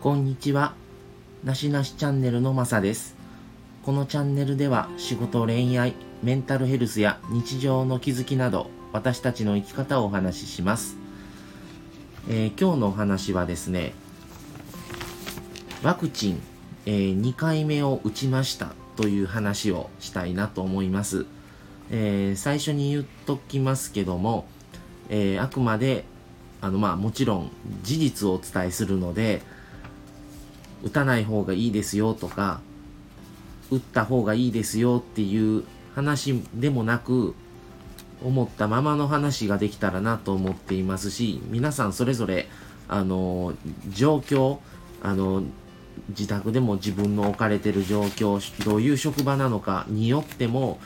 こんにちは。なしなしチャンネルのまさです。このチャンネルでは仕事、恋愛、メンタルヘルスや日常の気づきなど私たちの生き方をお話しします。えー今日のお話はですね、ワクチン、え2回目を打ちましたという話をしたいなと思います。えー最初に言っときますけども、えあくまであのまあもちろん事実をお伝えするので打たない方がいいですよとか打った方がいいですよっていう話でもなく思ったままの話ができたらなと思っていますし皆さんそれぞれあの状況あの自宅でも自分の置かれてる状況どういう職場なのかによってもやっ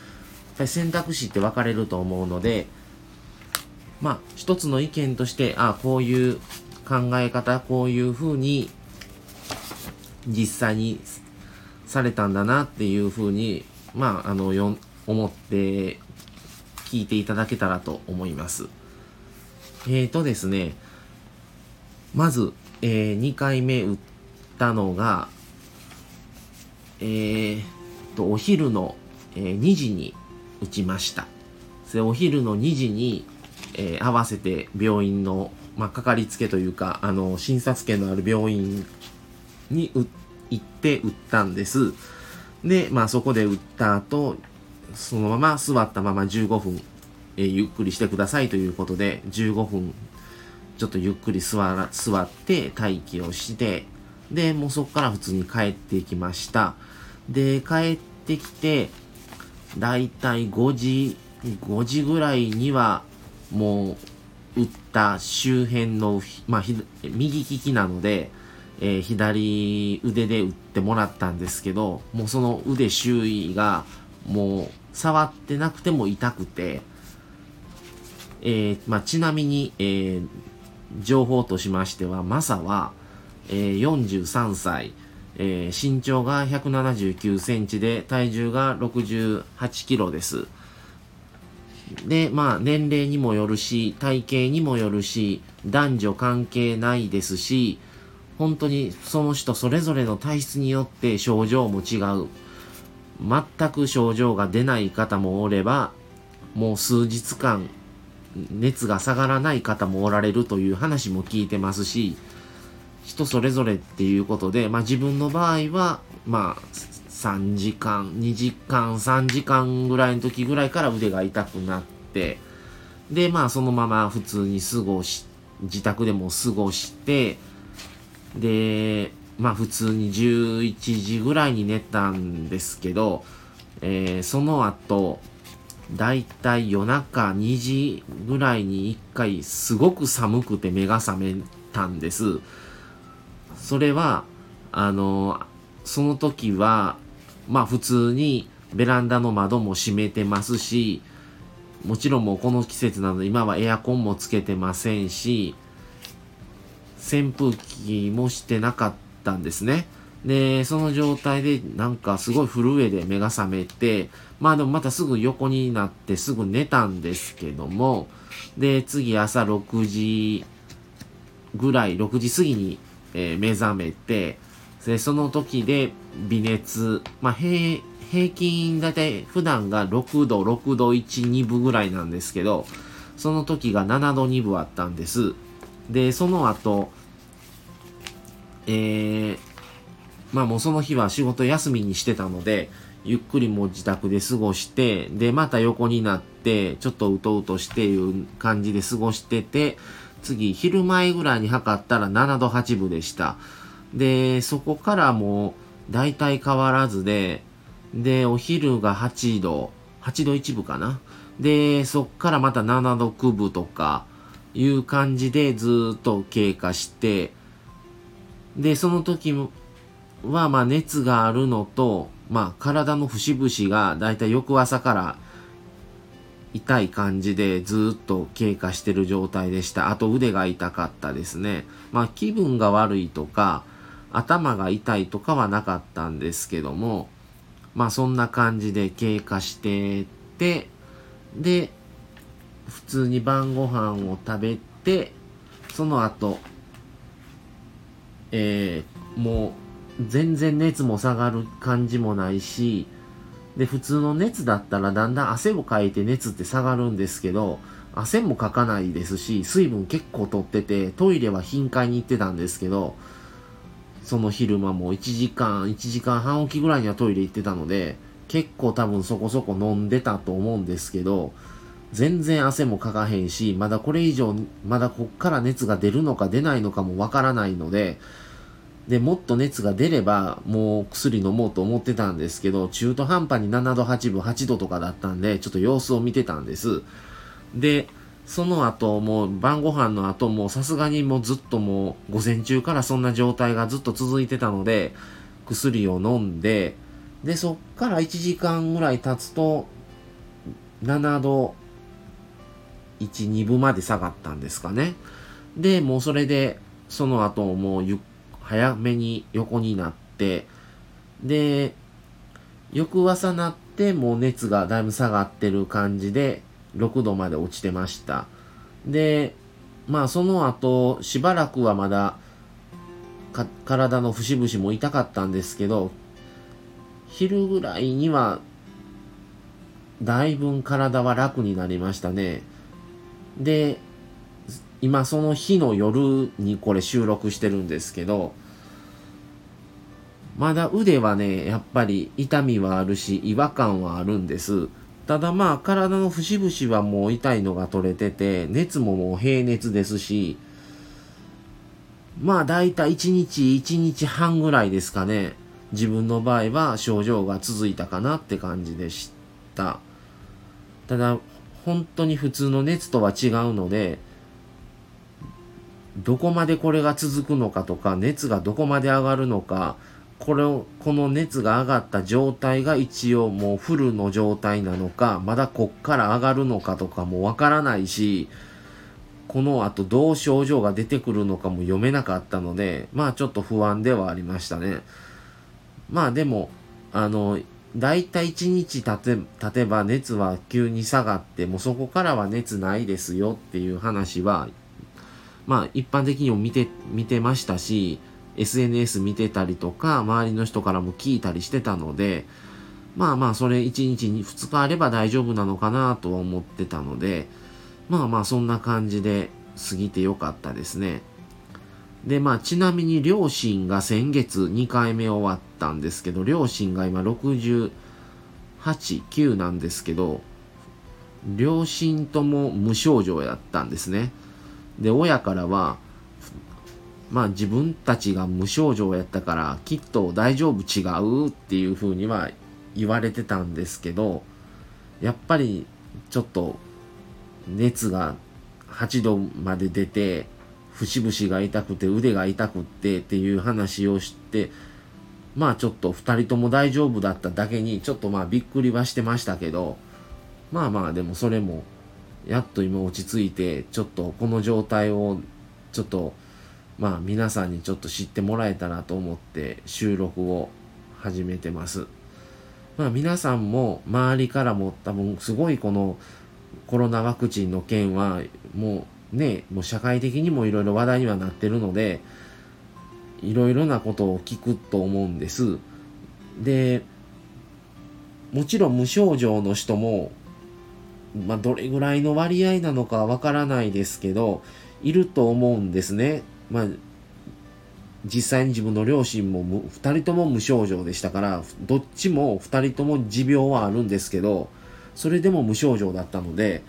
ぱり選択肢って分かれると思うのでまあ一つの意見としてあこういう考え方こういうふうに実際にされたんだなっていうふうにまああのよ思って聞いていただけたらと思います。えーとですねまず、え2回目打ったのがえー、とお昼の、えー2時に打ちました。でお昼の2時に、えー合わせて病院の、まあ、かかりつけというかあの診察券のある病院に行って打ったんです。で、まあ、そこで打った後そのまま座ったまま15分、えーゆっくりしてくださいということで15分ちょっとゆっくり座ら座って待機をしてでもうそこから普通に帰ってきました。で帰ってきてだいたい5時5時ぐらいにはもう打った周辺の、まあ、右利きなので、えー左腕で打ってもらったんですけどもうその腕周囲がもう触ってなくても痛くて、えーまあ、ちなみに、えー情報としましてはマサは、えー43歳、えー身長が179センチで体重が68キロです。で、まあ、年齢にもよるし、体型にもよるし、男女関係ないですし、本当にその人それぞれの体質によって症状も違う。全く症状が出ない方もおれば、もう数日間、熱が下がらない方もおられるという話も聞いてますし、人それぞれっていうことで、まあ自分の場合は、まあ、3時間、2時間、3時間ぐらいの時ぐらいから腕が痛くなって、で、まあそのまま普通に過ごし、自宅でも過ごして、で、まあ普通に11時ぐらいに寝たんですけど、えーその後、だいたい夜中2時ぐらいに1回すごく寒くて目が覚めたんです。それは、あの、その時は、まあ普通にベランダの窓も閉めてますし、もちろんもうこの季節なので今はエアコンもつけてませんし、扇風機もしてなかったんですね。で、その状態でなんかすごい震えで目が覚めて、まあでもまたすぐ横になってすぐ寝たんですけども、で、次朝6時ぐらい、6時過ぎに、えー目覚めて、で、その時で微熱、まあ平、平均だいたい普段が6度、6度1、2分ぐらいなんですけど、その時が7度2分あったんです。で、その後、えー、まあもうその日は仕事休みにしてたので、ゆっくりもう自宅で過ごして、で、また横になって、ちょっとうとうとしていう感じで過ごしてて、次、昼前ぐらいに測ったら7度8分でした。で、そこからもう、大体変わらずで、で、お昼が8度、8度1分かな。で、そっからまた7度9分とか、いう感じでずっと経過して、で、その時は、まあ熱があるのと、まあ体の節々がだいたい翌朝から痛い感じでずっと経過してる状態でした。あと腕が痛かったですね。まあ気分が悪いとか、頭が痛いとかはなかったんですけども、まあそんな感じで経過してて、で、普通に晩ご飯を食べて、その後、えーもう全然熱も下がる感じもないし、で、普通の熱だったらだんだん汗をかいて熱って下がるんですけど、汗もかかないですし、水分結構取ってて、トイレは頻回に行ってたんですけど、その昼間も1時間、1時間半おきぐらいにはトイレ行ってたので、結構多分そこそこ飲んでたと思うんですけど、全然汗もかかへんし、まだこれ以上、まだこっから熱が出るのか出ないのかもわからないので、で、もっと熱が出れば、もう薬飲もうと思ってたんですけど、中途半端に7度8分、8度とかだったんで、ちょっと様子を見てたんです。で、その後、もう晩ご飯の後もさすがにもうずっともう午前中からそんな状態がずっと続いてたので、薬を飲んで、で、そっから1時間ぐらい経つと、7度1、2分まで下がったんですかね。で、もうそれで、その後もう早めに横になって、で、翌朝なってもう熱がだいぶ下がってる感じで6度まで落ちてました。で、まあその後しばらくはまだ体の節々も痛かったんですけど、昼ぐらいにはだいぶ体は楽になりましたね。で、今その日の夜にこれ収録してるんですけど、まだ腕はね、やっぱり痛みはあるし、違和感はあるんです。ただまあ、体の節々はもう痛いのが取れてて、熱ももう平熱ですし、まあ大体1日1日半ぐらいですかね。自分の場合は症状が続いたかなって感じでした。ただ、本当に普通の熱とは違うので、どこまでこれが続くのかとか、熱がどこまで上がるのか、これを、この熱が上がった状態が一応もうフルの状態なのか、まだこっから上がるのかとかもわからないし、この後どう症状が出てくるのかも読めなかったので、まあちょっと不安ではありましたね。まあでも、あの、だいたい1日経て経てば熱は急に下がって、もうそこからは熱ないですよっていう話は、まあ一般的にも見て、見てましたし、SNS 見てたりとか、周りの人からも聞いたりしてたので、まあまあ、それ1日に2日あれば大丈夫なのかなとは思ってたので、まあまあ、そんな感じで過ぎてよかったですね。で、まあ、ちなみに両親が先月2回目終わったんですけど、両親が今68、9なんですけど、両親とも無症状やったんですね。で、親からは、まあ自分たちが無症状やったからきっと大丈夫違うっていうふうには言われてたんですけどやっぱりちょっと熱が8度まで出て節々が痛くて腕が痛くってっていう話をしてまあちょっと2人とも大丈夫だっただけにちょっとまあびっくりはしてましたけどまあまあでもそれもやっと今落ち着いてちょっとこの状態をちょっとまあ皆さんにちょっと知ってもらえたらと思って収録を始めてます。まあ皆さんも周りからも多分すごいこのコロナワクチンの件はもうね、もう社会的にもいろいろ話題にはなってるので、いろいろなことを聞くと思うんです。で、もちろん無症状の人も、まあどれぐらいの割合なのかわからないですけど、いると思うんですね。まあ、実際に自分の両親も2人とも無症状でしたから、どっちも2人とも持病はあるんですけど、それでも無症状だったので、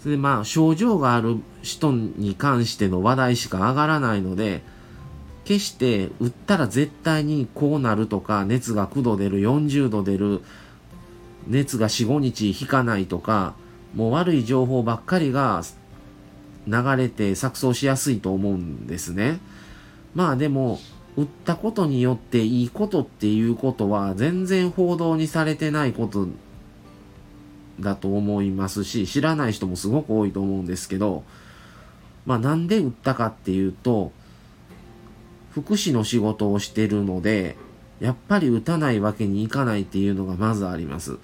それでまあ、症状がある人に関しての話題しか上がらないので、決して打ったら絶対にこうなるとか、熱が9度出る、40度出る、熱が4、5日引かないとか、もう悪い情報ばっかりが流れて錯綜しやすいと思うんですね。まあでも、売ったことによっていいことっていうことは全然報道にされてないことだと思いますし、知らない人もすごく多いと思うんですけど、まあなんで売ったかっていうと、福祉の仕事をしてるので、やっぱり打たないわけにいかないっていうのがまずあります。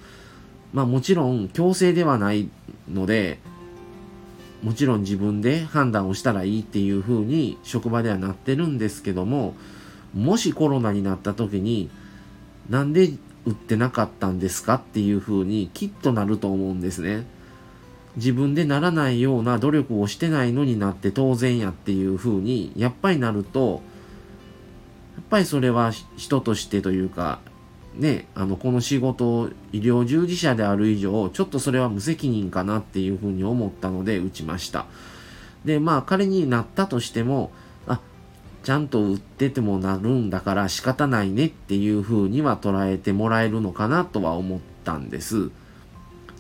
まあもちろん強制ではないので、もちろん自分で判断をしたらいいっていう風に職場ではなってるんですけどももしコロナになった時になんで打ってなかったんですかっていう風にきっとなると思うんですね。自分でならないような努力をしてないのになって当然やっていう風にやっぱりなるとやっぱりそれは人としてというかねあのこの仕事医療従事者である以上ちょっとそれは無責任かなっていう風に思ったので打ちましたでまあ彼になったとしてもちゃんと打っててもなるんだから仕方ないねっていう風には捉えてもらえるのかなとは思ったんです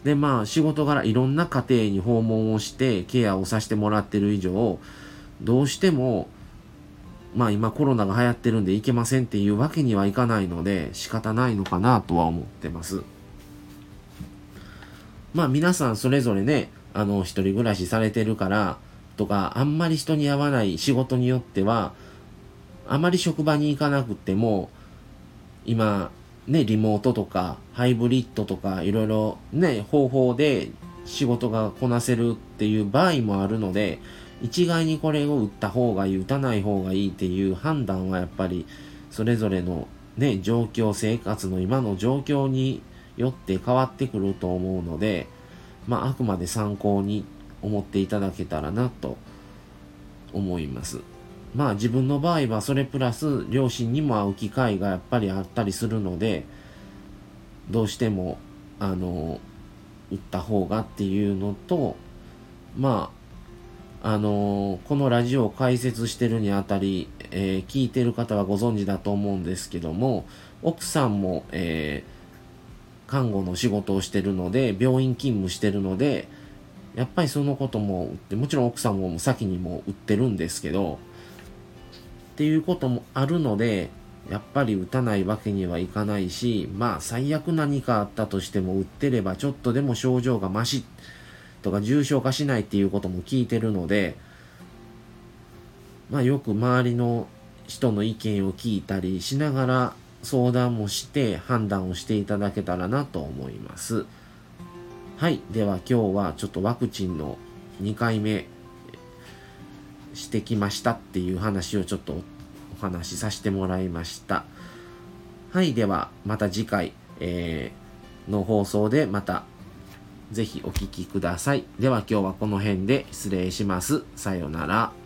でまあ仕事柄いろんな家庭に訪問をしてケアをさせてもらってる以上どうしてもまあ今コロナが流行ってるんで行けませんっていうわけにはいかないので仕方ないのかなとは思ってます。まあ皆さんそれぞれね、あの一人暮らしされてるからとかあんまり人に会わない仕事によってはあまり職場に行かなくても今ね、リモートとかハイブリッドとかいろいろね、方法で仕事がこなせるっていう場合もあるので、一概にこれを打った方がいい、打たない方がいいっていう判断はやっぱりそれぞれのね、状況、生活の今の状況によって変わってくると思うので、まああくまで参考に思っていただけたらなと思います。まあ自分の場合はそれプラス両親にも会う機会がやっぱりあったりするのでどうしてもあの打った方がっていうのとまああのこのラジオを解説してるにあたり、えー、聞いてる方はご存知だと思うんですけども奥さんも、えー、看護の仕事をしてるので病院勤務してるのでやっぱりそのことももちろん奥さんも先にも売ってるんですけどっていうこともあるので、やっぱり打たないわけにはいかないし、まあ最悪何かあったとしても打ってればちょっとでも症状がマシとか重症化しないっていうことも聞いてるので、まあよく周りの人の意見を聞いたりしながら相談もして判断をしていただけたらなと思います。はい。では今日はちょっとワクチンの2回目してきましたっていう話をちょっとお話しさせてもらいました。はい、ではまた次回、えー、の放送でまたぜひお聴きください。では今日はこの辺で失礼します。さようなら。